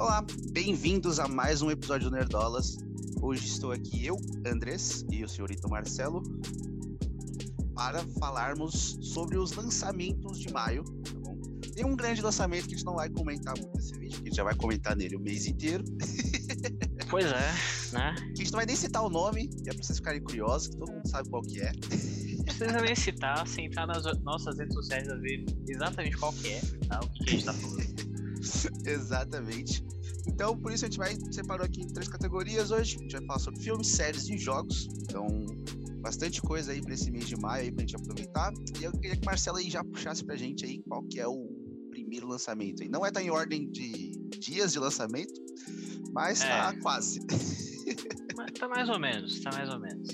Olá, bem-vindos a mais um episódio do Nerdolas. Hoje estou aqui eu, Andrés, e o senhorito Marcelo para falarmos sobre os lançamentos de maio. Tá bom? Tem um grande lançamento que a gente não vai comentar muito nesse vídeo, que a gente já vai comentar nele o mês inteiro. Pois é, né? Que a gente não vai nem citar o nome, que é pra vocês ficarem curiosos, que todo mundo sabe qual que é. Não precisa nem citar, sem entrar nas nossas redes sociais a ver exatamente qual que é, tá? O que, que a gente tá falando. Exatamente. Então, por isso a gente vai separou aqui em três categorias hoje. A gente vai falar sobre filmes, séries e jogos. Então, bastante coisa aí para esse mês de maio aí pra gente aproveitar. E eu queria que o Marcelo aí já puxasse pra gente aí qual que é o primeiro lançamento. Não é tá em ordem de dias de lançamento, mas tá É. quase. Mas tá mais ou menos, tá mais ou menos.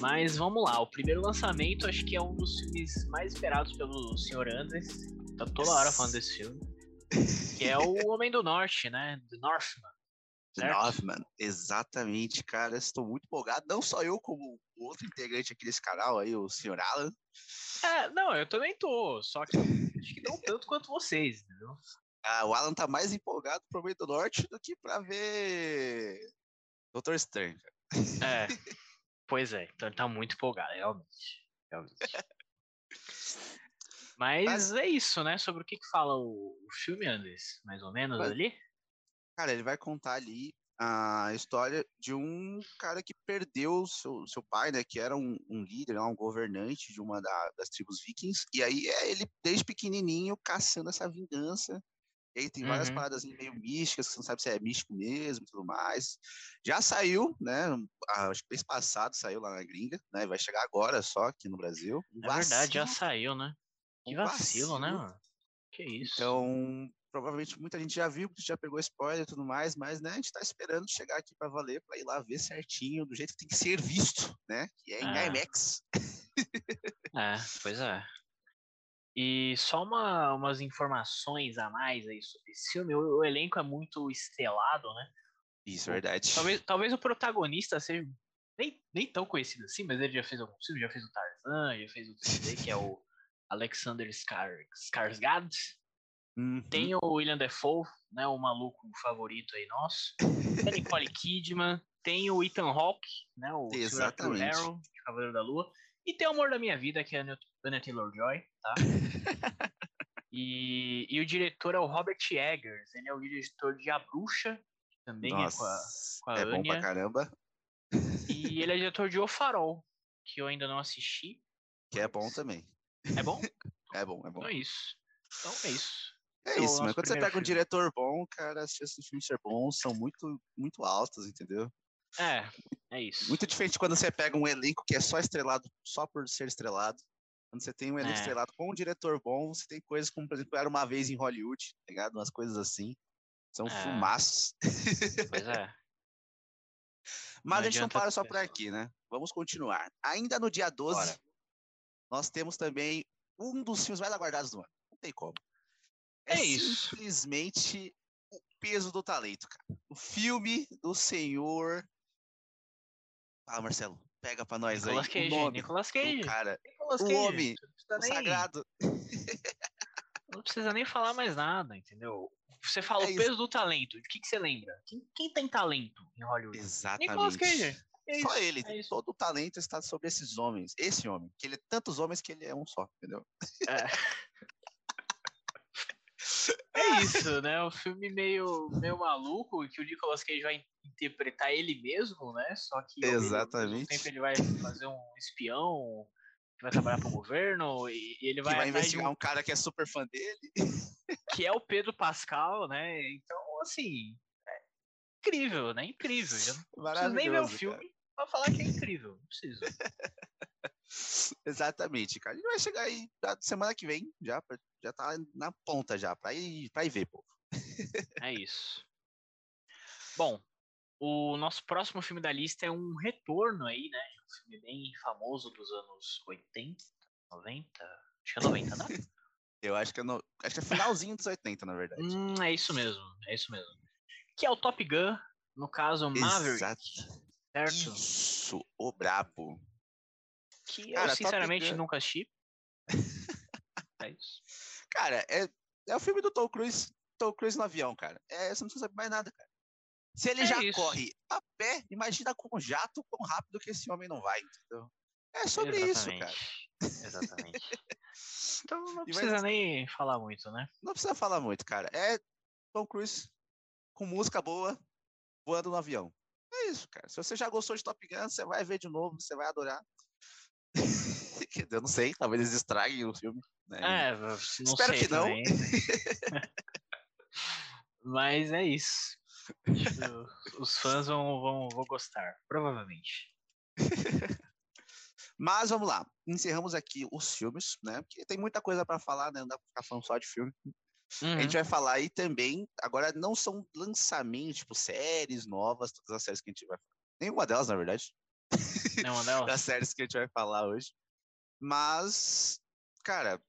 Mas vamos lá, o primeiro lançamento acho que é um dos filmes mais esperados pelo Sr. Andres. Tá toda hora falando desse filme. Que é o Homem do Norte, né? The Northman. Certo? Northman, exatamente, cara. Estou muito empolgado. Não só eu, como o outro integrante aqui desse canal aí, o Sr. Alan. É, não, eu também tô, só que acho que não tanto quanto vocês, entendeu? Ah, o Alan tá mais empolgado pro meio do norte do que pra ver Doutor Estranho. É. Pois é, então ele tá muito empolgado, realmente. Realmente. Mas, é isso, né? Sobre o que, que fala o, o filme, Andres? Mais ou menos Mas- ali? Cara, ele vai contar ali a história de um cara que perdeu seu, seu pai, né? Que era um, um líder, um governante de uma da- das tribos vikings. E aí é ele, desde pequenininho, caçando essa vingança. E aí tem várias Uhum. paradas meio místicas, que você não sabe se é místico mesmo e tudo mais. Já saiu, né? ah, Acho que mês passado saiu lá na gringa, né? Vai chegar agora só aqui no Brasil. Um É verdade, já saiu, né? Que um vacilo, né, vacilo. mano? Que isso. Então, provavelmente muita gente já viu, já pegou spoiler e tudo mais, mas né, a gente tá esperando chegar aqui para valer, para ir lá ver certinho, do jeito que tem que ser visto, né? Que é em É. IMAX. É, pois é. E só uma, umas informações a mais aí sobre esse filme. O, o elenco é muito estrelado, né? Isso, é verdade. Talvez, talvez o protagonista seja nem, nem tão conhecido assim, mas ele já fez alguns filmes, já fez o Tarzan, já fez o filme que é o Alexander Skar- Skarsgård. Uhum. Tem o William Defoe, né, o maluco favorito aí nosso. Tem Nicole Kidman, tem o Ethan Hawke, né, o Exatamente. Harrow, de Cavaleiro da Lua. E tem o Amor da Minha Vida, que é a Anya- Anya Taylor-Joy, tá? e, e o diretor é o Robert Eggers, ele é o diretor de A Bruxa, que também é com a, Nossa, com a é bom pra Anya. caramba, E ele é diretor de O Farol, que eu ainda não assisti. que é bom também. É bom? É bom, é bom. Então é isso. Então é isso. É é isso, mas quando você primeiro pega um filme. diretor bom, cara, as chances do filme ser bom são muito, muito altas, entendeu? É, é isso. Muito diferente quando você pega um elenco que é só estrelado só por ser estrelado. Quando você tem um elenco É. estrelado com um diretor bom, você tem coisas como, por exemplo, Era Uma Vez em Hollywood, tá ligado? Umas coisas assim. São É. filmaços. Pois é. Mas Não a gente não para só por aqui, né? Vamos continuar. Ainda no dia 12, Bora. Nós temos também um dos filmes mais aguardados do ano. Não tem como. É isso. simplesmente o peso do talento, cara. O filme do senhor. Fala, Marcelo. Pega pra nós Nicolas aí. Cage, o nome Nicolas do Cage. cara. Nicolas o Cage. homem, Não precisa, O nem, sagrado. não precisa nem falar mais nada, entendeu? Você fala É o isso. peso do talento. De que, que você lembra? Quem, quem tem talento em Hollywood? Nicolas Exatamente. Cage. É Só isso, ele. é. Todo o talento está sobre esses homens. Esse homem. Que ele é tantos homens que ele é um só, entendeu? É isso, né? O filme meio, meio maluco que o Nicolas Cage vai interpretar ele mesmo, né? Só que Exatamente. tempo ele vai fazer um espião que vai trabalhar para o governo e, e ele Que vai, vai investigar um um cara que é super fã dele. que é o Pedro Pascal, né? Então, assim, é incrível, né? Incrível. Já não preciso nem ver o filme pra falar que é incrível. Não preciso. Exatamente, cara. Ele vai chegar aí semana que vem, já, já tá na ponta já, pra ir, pra ir ver, pô. É isso. Bom, o nosso próximo filme da lista é um retorno aí, né? Um filme bem famoso dos anos 80, 90. Acho que é 90, né? Eu acho que é, no, acho que é finalzinho dos 80, na verdade. hum, é isso mesmo, é isso mesmo. Que é o Top Gun, no caso Maverick, Exato. Certo? Isso, o brabo. Que Cara, eu sinceramente Gun- nunca assisti. É isso. Cara, é, é o filme do Tom Cruise. Tom Cruise no avião, cara. É, você não precisa saber mais nada, cara. Se ele É já isso. corre a pé, imagina com um jato quão rápido que esse homem não vai, entendeu? É sobre isso, cara. Exatamente. Então não E precisa nem falar muito, né? Não precisa falar muito, cara. É Tom Cruise com música boa, voando no avião. É isso, cara. Se você já gostou de Top Gun, você vai ver de novo, você vai adorar. Eu não sei, talvez eles estraguem o filme. Né? É, não Espero sei que não. Mas é isso. Os fãs vão, vão, vão gostar, provavelmente. Mas vamos lá, encerramos aqui os filmes, né? Porque tem muita coisa pra falar, né? Não dá pra ficar falando só de filme. A Uhum. gente vai falar aí também. Agora, não são lançamentos, tipo, séries novas, todas as séries que a gente vai falar. Nenhuma delas, na verdade, Nenhuma das delas? séries que a gente vai falar hoje. Mas, cara,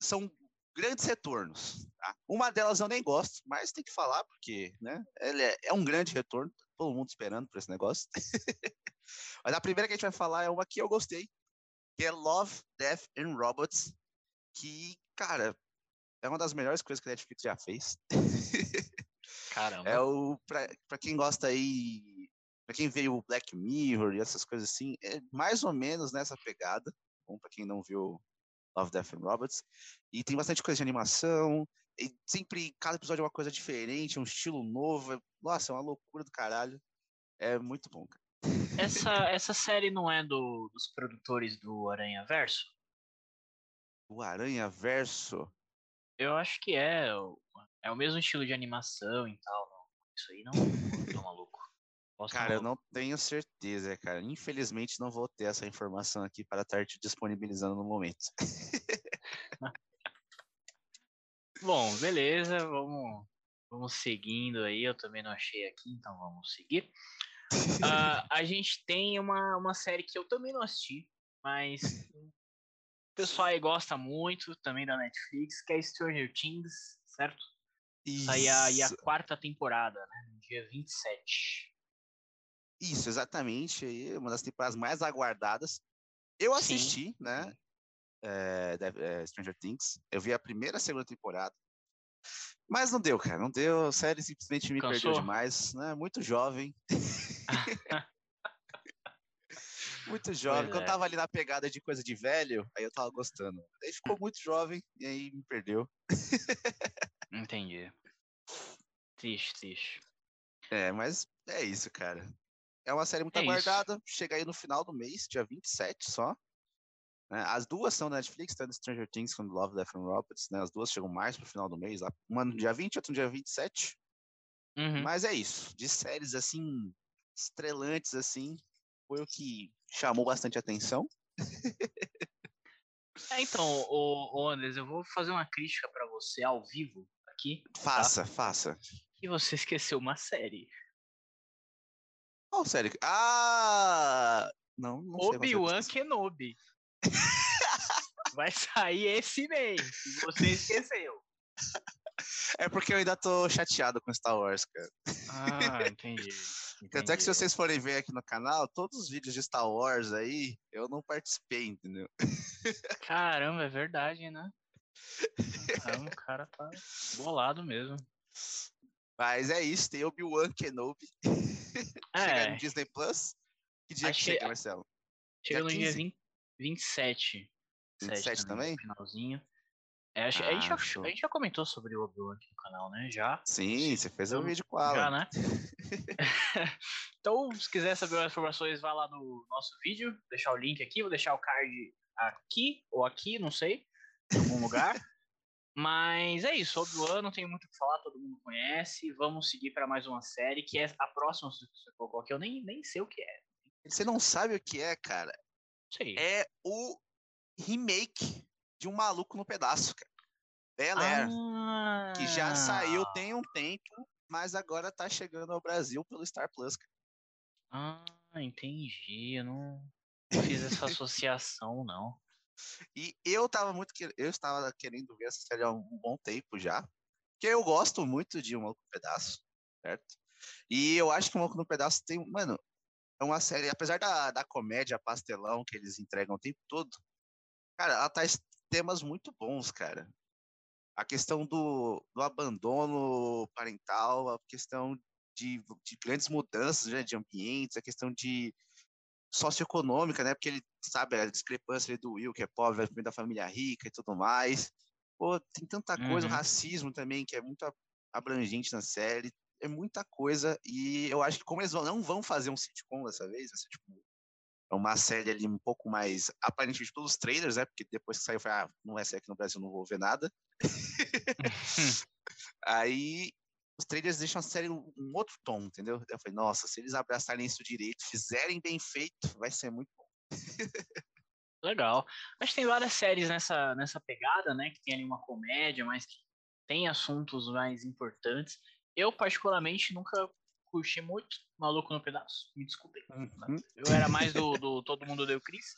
são grandes retornos. tá? Uma delas eu nem gosto, mas tem que falar, porque, né? Ele é, é um grande retorno. tá Todo mundo esperando por esse negócio. mas a primeira que a gente vai falar é uma que eu gostei, que é Love, Death and Robots, que, cara, é uma das melhores coisas que a Netflix já fez. Caramba. É o pra, pra quem gosta aí, pra quem veio o Black Mirror e essas coisas assim, é mais ou menos nessa pegada. Bom, pra quem não viu Love, Death and Robots. E tem bastante coisa de animação. E sempre, cada episódio é uma coisa diferente, um estilo novo. é- Nossa, é uma loucura do caralho. É muito bom, cara. Essa, essa série não é do, dos produtores do Aranha Verso? O Aranha Verso. Eu acho que é. o- É o mesmo estilo de animação e tal. Não. Isso aí não. tô maluco. Posso Cara, eu não tenho certeza, cara. Infelizmente não vou ter essa informação aqui para estar te disponibilizando no momento. Bom, beleza. Vamos, vamos seguindo aí. Eu também não achei aqui, então vamos seguir. Ah, a gente tem uma, uma série que eu também não assisti, mas pessoal aí gosta muito também da Netflix, que é Stranger Things, certo? Sai aí a Isso. quarta temporada, né? No dia 27. Isso, exatamente. Aí, uma das temporadas mais aguardadas. Eu Sim, assisti, né? sim. é, da- é, Stranger Things. Eu vi a primeira e a segunda temporada. Mas não deu, cara. Não deu. A série simplesmente me perdeu Cansou? demais. Né? Muito jovem. muito jovem. Quando é. tava ali na pegada de coisa de velho, aí eu tava gostando. Aí ficou muito jovem e aí me perdeu. Entendi. Triste, triste. É, mas é isso, cara. É uma série muito É isso. aguardada. Chega aí no final do mês, dia 27 só. né? As duas são da Netflix, tanto Stranger Things quanto Love, Death and Robots, né? As duas chegam mais pro final do mês, lá. uma no dia 20, outra no dia 27. Uhum. Mas é isso. De séries, assim, estrelantes, assim, foi o que chamou bastante atenção. É, então, ô Andres, eu vou fazer uma crítica pra você ao vivo aqui, Faça, faça. que você esqueceu uma série. Qual série? Ah! Não, não Obi-Wan. Kenobi. Vai sair esse mês, e você esqueceu. É porque eu ainda tô chateado com Star Wars, cara. Ah, entendi. Tanto é que se entendi. vocês forem ver aqui no canal, todos os vídeos de Star Wars aí, eu não participei, entendeu? Caramba, é verdade, né? Caramba, o cara tá bolado mesmo. Mas é isso, tem Obi-Wan Kenobi. Chega no É, Disney Plus. Que dia Acho que chega, Marcelo? chega no dia 15? 20, 27. 27 no também? Finalzinho. É, a, gente Ah, já, show. a gente já comentou sobre o Obi-Wan aqui no canal, né? Já. Sim, você fez um Eu- vídeo com o Já, né? então, se quiser saber mais informações, vá lá no nosso vídeo, vou deixar o link aqui, vou deixar o card aqui ou aqui, não sei, em algum lugar. Mas é isso, Obi-Wan não tem muito o que falar, todo mundo conhece. Vamos seguir para mais uma série, que é a próxima que você colocou aqui, eu nem, nem sei o que é. Você não sabe o que é, cara? Sei. É o remake de um maluco no pedaço, cara. Bel Air, ah, que já saiu tem um tempo, mas agora tá chegando ao Brasil pelo Star Plus, cara. Ah, entendi. Eu não, fiz essa associação, não. E eu tava muito que- eu estava querendo ver essa série há um bom tempo já, porque eu gosto muito de Um Maluco no Pedaço, certo? E eu acho que Um Maluco no Pedaço tem, mano, é uma série, apesar da, da comédia pastelão que eles entregam o tempo todo, cara, ela traz temas muito bons, cara. a questão do, do abandono parental, a questão de, de grandes mudanças né, de ambientes, a questão de socioeconômica, né? Porque ele sabe a discrepância do Will, que é pobre, da família rica e tudo mais. Pô, tem tanta coisa, uhum. o racismo também, que é muito abrangente na série, é muita coisa, e eu acho que como eles não vão fazer um sitcom dessa vez, vai ser tipo uma série ali um pouco mais, aparentemente pelos trailers, né? Porque depois que saiu, foi, ah, não vai ser aqui no Brasil, não vou ver nada. Aí os trailers deixam a série um, um outro tom, entendeu? Eu falei, nossa, se eles abraçarem isso direito, fizerem bem feito, vai ser muito bom. Legal. Acho que tem várias séries nessa, nessa pegada, né? Que tem ali uma comédia, mas que tem assuntos mais importantes. Eu, particularmente, nunca curti muito Maluco no Pedaço. Me desculpem. Uhum. Eu era mais do, do Todo Mundo Deu Cris.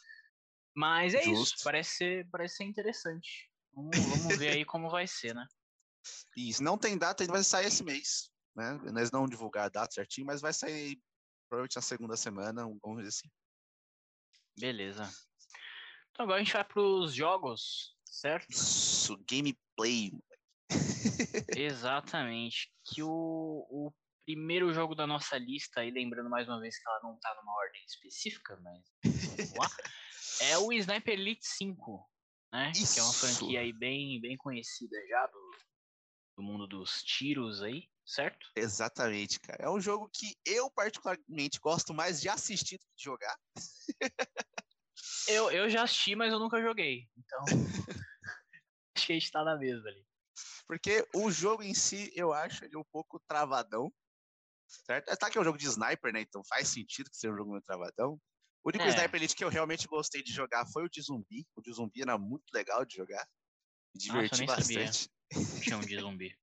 Mas é Justo. isso. Parece ser, parece ser interessante. Vamos, vamos ver aí como vai ser, né? Isso. Não tem data, ainda vai sair esse mês. Né? Nós não divulgar a data certinho, mas vai sair provavelmente na segunda semana, vamos dizer assim. Beleza. Então agora a gente vai para os jogos, certo? Isso, gameplay. Exatamente. Que o, o primeiro jogo da nossa lista, e lembrando mais uma vez que ela não está numa ordem específica, mas vamos lá, é o Sniper Elite 5, né? Isso. Que é uma franquia aí bem, bem conhecida já do, do mundo dos tiros aí, certo? Exatamente, cara. É um jogo que eu particularmente gosto mais de assistir do que de jogar. eu, eu já assisti, mas eu nunca joguei. Então, acho que a gente tá na mesma ali. Porque o jogo em si, eu acho ele um pouco travadão certo? Tá que é um jogo de sniper, né? Então faz sentido que seja um jogo meio travadão. O único é. Sniper Elite que eu realmente gostei de jogar foi o de zumbi. O de zumbi era muito legal de jogar. Me diverti Nossa, bastante. Tinha um de zumbi.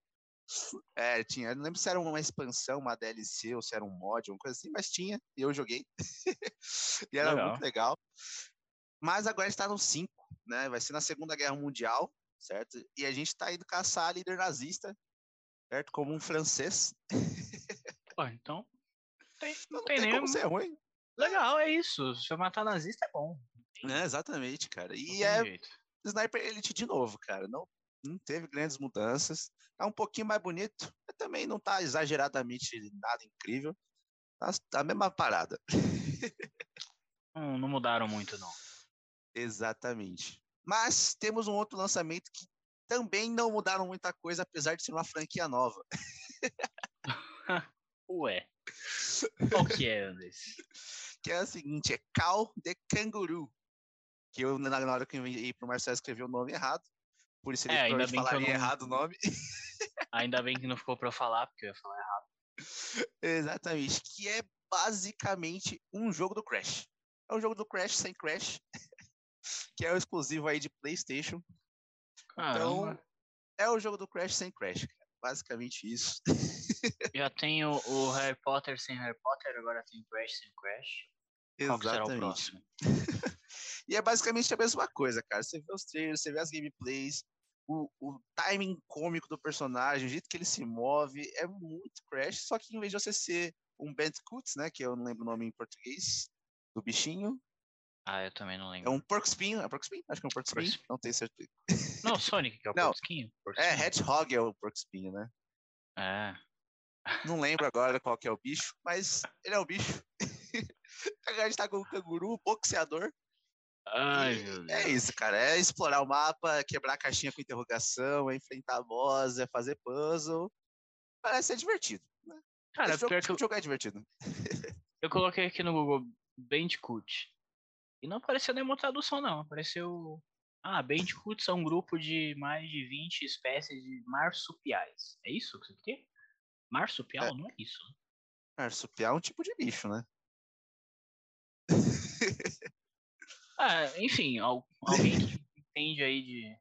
é, tinha. Eu não lembro se era uma expansão, uma DLC ou se era um mod, uma coisa assim, mas tinha. E eu joguei. e era legal. muito legal. Mas agora está no 5, né? Vai ser na Segunda Guerra Mundial, certo? E a gente está indo caçar a líder nazista, certo? Como um francês. Pô, então. Tem, não, não tem, tem nem como ser ruim. Legal, é isso. Se eu matar nazista é bom. É, exatamente, cara. E é jeito. Sniper Elite de novo, cara. Não, não teve grandes mudanças. Tá um pouquinho mais bonito. Mas também não tá exageradamente nada incrível. Tá, tá a mesma parada. Não, não mudaram muito, não. Exatamente. Mas temos um outro lançamento que também não mudaram muita coisa, apesar de ser uma franquia nova. Ué. Qual que é, Andres? que é o seguinte, é Cal de Canguru. Que eu, na hora que eu ia pro Marcelo, escrevi o nome errado. Por isso ele é, ainda bem falaria não... errado o nome. Ainda bem que não ficou para eu falar, porque eu ia falar errado. Exatamente. Que é basicamente um jogo do Crash. É um jogo do Crash sem Crash. que é o exclusivo aí de PlayStation. Caramba. Então, é o jogo do Crash sem Crash. Basicamente isso. Já tem o, o, Harry Potter sem Harry Potter, agora tem Crash sem Crash. Exatamente. Qual será o próximo? e é basicamente a mesma coisa, cara. Você vê os trailers, você vê as gameplays, o, o timing cômico do personagem, o jeito que ele se move, é muito Crash, só que em vez de você ser um Bandicoot, né, que eu não lembro o nome em português, do bichinho. Ah, eu também não lembro. É um porco espinho, é porco espinho? Acho que é um porco espinho, não tenho certeza. Não, Sonic que é o porco espinho. É, Hedgehog é o porco espinho, né? É. Não lembro agora qual que é o bicho, mas ele é o bicho. a gente tá com o canguru, boxeador. Ai, meu é Deus. É isso, cara. É explorar o mapa, quebrar a caixinha com interrogação, é enfrentar boss, é fazer puzzle. Parece ser divertido. Né? Cara, Esse jogo, que jogar é divertido. eu coloquei aqui no Google Bandicoot. E não apareceu nenhuma tradução, não. Apareceu. Ah, Bandicoot são um grupo de mais de 20 espécies de marsupiais. É isso que você quer? Marsupial, é. não é isso? Marsupial é um tipo de bicho, né? ah, enfim, alguém que entende aí de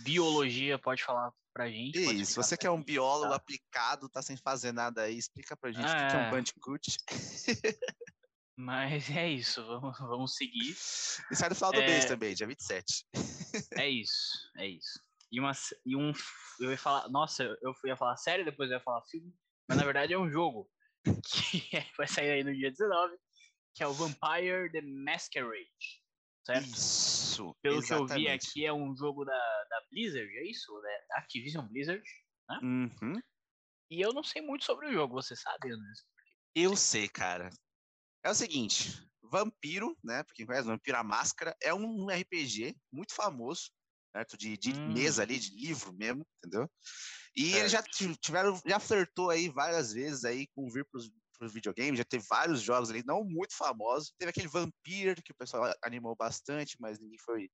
biologia pode falar pra gente. Isso, você que é um biólogo tá? aplicado, tá sem fazer nada aí, explica pra gente ah, o que é um é. Bandicoot. Mas é isso, vamos, vamos seguir. E sai no final do é... mês também, dia 27. é isso, é isso. E, uma, e um. Eu ia falar. Nossa, eu ia falar série, depois eu ia falar filme. Mas na verdade é um jogo. Que é, vai sair aí no dia 19. Que é o Vampire the Masquerade. Certo? Isso. Pelo exatamente. que eu vi aqui, é um jogo da, da Blizzard, é isso? Da Activision Blizzard. Né? Uhum. E eu não sei muito sobre o jogo, você sabe, né? Eu sei, cara. É o seguinte, Vampiro, né? Pra quem conhece, Vampiro a Máscara, é um RPG muito famoso, certo? De, de Hum. mesa ali, de livro mesmo, entendeu? E Certo. eles já ti- tiveram, já flertou aí várias vezes aí com vir pros, pros videogames, já teve vários jogos ali, não muito famosos. Teve aquele Vampire, que o pessoal animou bastante, mas ninguém foi. O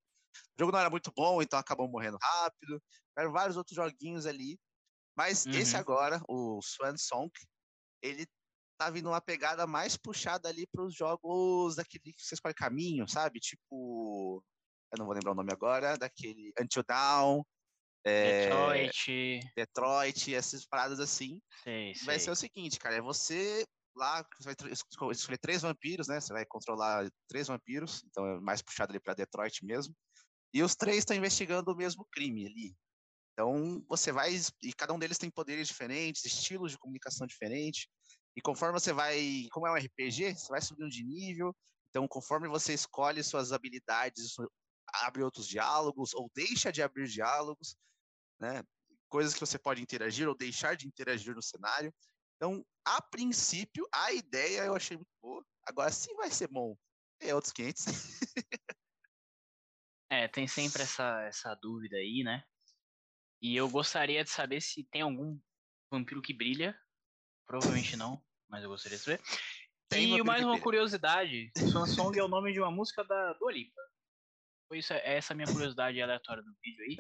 jogo não era muito bom, então acabou morrendo rápido. Tiveram vários outros joguinhos ali. Mas esse Uhum. agora, o Swan Song, ele tá vindo uma pegada mais puxada ali para os jogos daquele que você escolhe caminho, sabe? Tipo, eu não vou lembrar o nome agora, daquele Until Dawn, é, Detroit. Detroit, essas paradas assim. Sei, Vai ser o seguinte, cara, é você lá, você vai escolher três vampiros, né? Você vai controlar três vampiros, então é mais puxado ali para Detroit mesmo. E os três estão investigando o mesmo crime ali. Então você vai e cada um deles tem poderes diferentes, estilos de comunicação diferentes. E conforme você vai, como é um RPG, você vai subindo de nível. Então conforme você escolhe suas habilidades, abre outros diálogos ou deixa de abrir diálogos, né? Coisas que você pode interagir ou deixar de interagir no cenário. Então, a princípio, a ideia eu achei muito boa. Agora, se vai ser bom, é outros 500. É, tem sempre essa, essa dúvida aí, né? E eu gostaria de saber se tem algum vampiro que brilha. Provavelmente não, mas eu gostaria de saber. Tem e mais uma brilha. curiosidade: Swan Song é o nome de uma música da Dua Lipa. Foi isso, é essa a minha curiosidade aleatória do vídeo aí.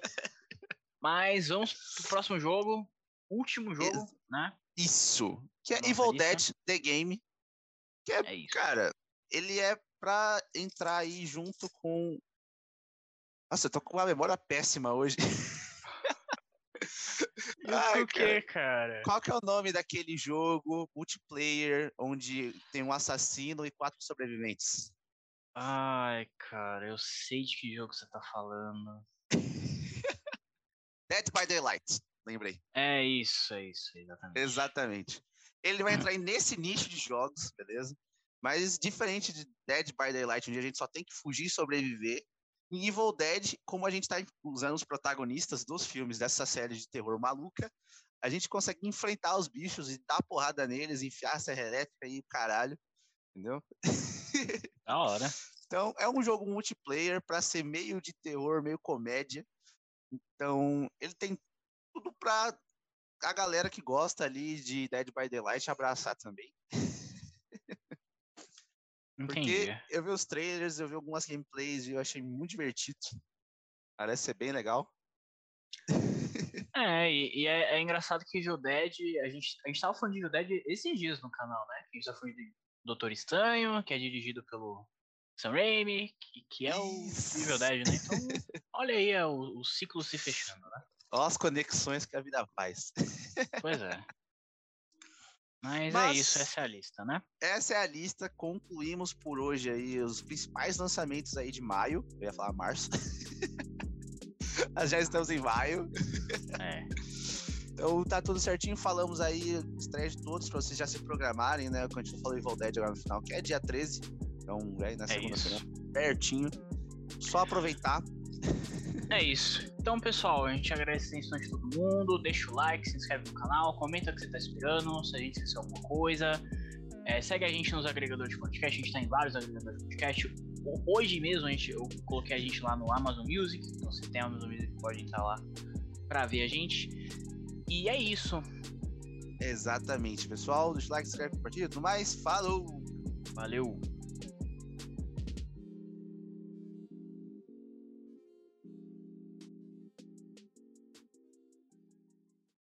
Mas vamos pro próximo jogo. Último jogo, Ex- né? Isso. Que é Nossa Evil. Dead The Game. Que é, É isso. cara, ele é pra entrar aí junto com. Nossa, eu tô com uma memória péssima hoje. Ai, o que, cara? Qual que é o nome daquele jogo multiplayer onde tem um assassino e quatro sobreviventes? Ai, cara, eu sei de que jogo você tá falando. Dead by Daylight, lembrei. É isso, é isso, exatamente. Exatamente. Ele vai entrar aí nesse nicho de jogos, beleza? Mas diferente de Dead by Daylight, onde a gente só tem que fugir e sobreviver, em Evil Dead, como a gente tá usando os protagonistas dos filmes dessa série de terror maluca, a gente consegue enfrentar os bichos e dar porrada neles, enfiar a serra elétrica e caralho, entendeu? Da hora. Então, é um jogo multiplayer para ser meio de terror, meio comédia. Então, ele tem tudo pra a galera que gosta ali de Dead by Daylight abraçar também. Entendi. Porque eu vi os trailers, eu vi algumas gameplays e eu achei muito divertido. Parece ser bem legal. É, e, e é, é engraçado que Dead, a gente, a gente tava falando de Dead esses dias no canal, né? A gente tá falando de Doutor Estranho, que é dirigido pelo Sam Raimi, que, que é o Isso. Evil Dead, né? Então, olha aí é o, o ciclo se fechando, né? Olha as conexões que a vida faz. Pois é. Mas, é Mas- isso, essa é a lista, né? Essa é a lista. Concluímos por hoje aí os principais lançamentos aí de maio. Eu ia falar março. Mas já estamos em maio. É. Então tá tudo certinho, falamos aí estreia de todos pra vocês já se programarem, né? Quando a gente falou Evil Dead agora no final, que é dia 13. Então, é na É segunda-feira, pertinho. Só aproveitar. É isso. Então, pessoal, a gente agradece a atenção de todo mundo. Deixa o like, se inscreve no canal, comenta o que você tá esperando, se a gente esqueceu alguma coisa. É, segue a gente nos agregadores de podcast, a gente tá em vários agregadores de podcast. Ho- Hoje mesmo a gente, eu coloquei a gente lá no Amazon Music, então se tem Amazon Music pode entrar lá pra ver a gente. E é isso. Exatamente, pessoal. Deixa o like, se inscreve, compartilha e tudo mais. Falou! Valeu!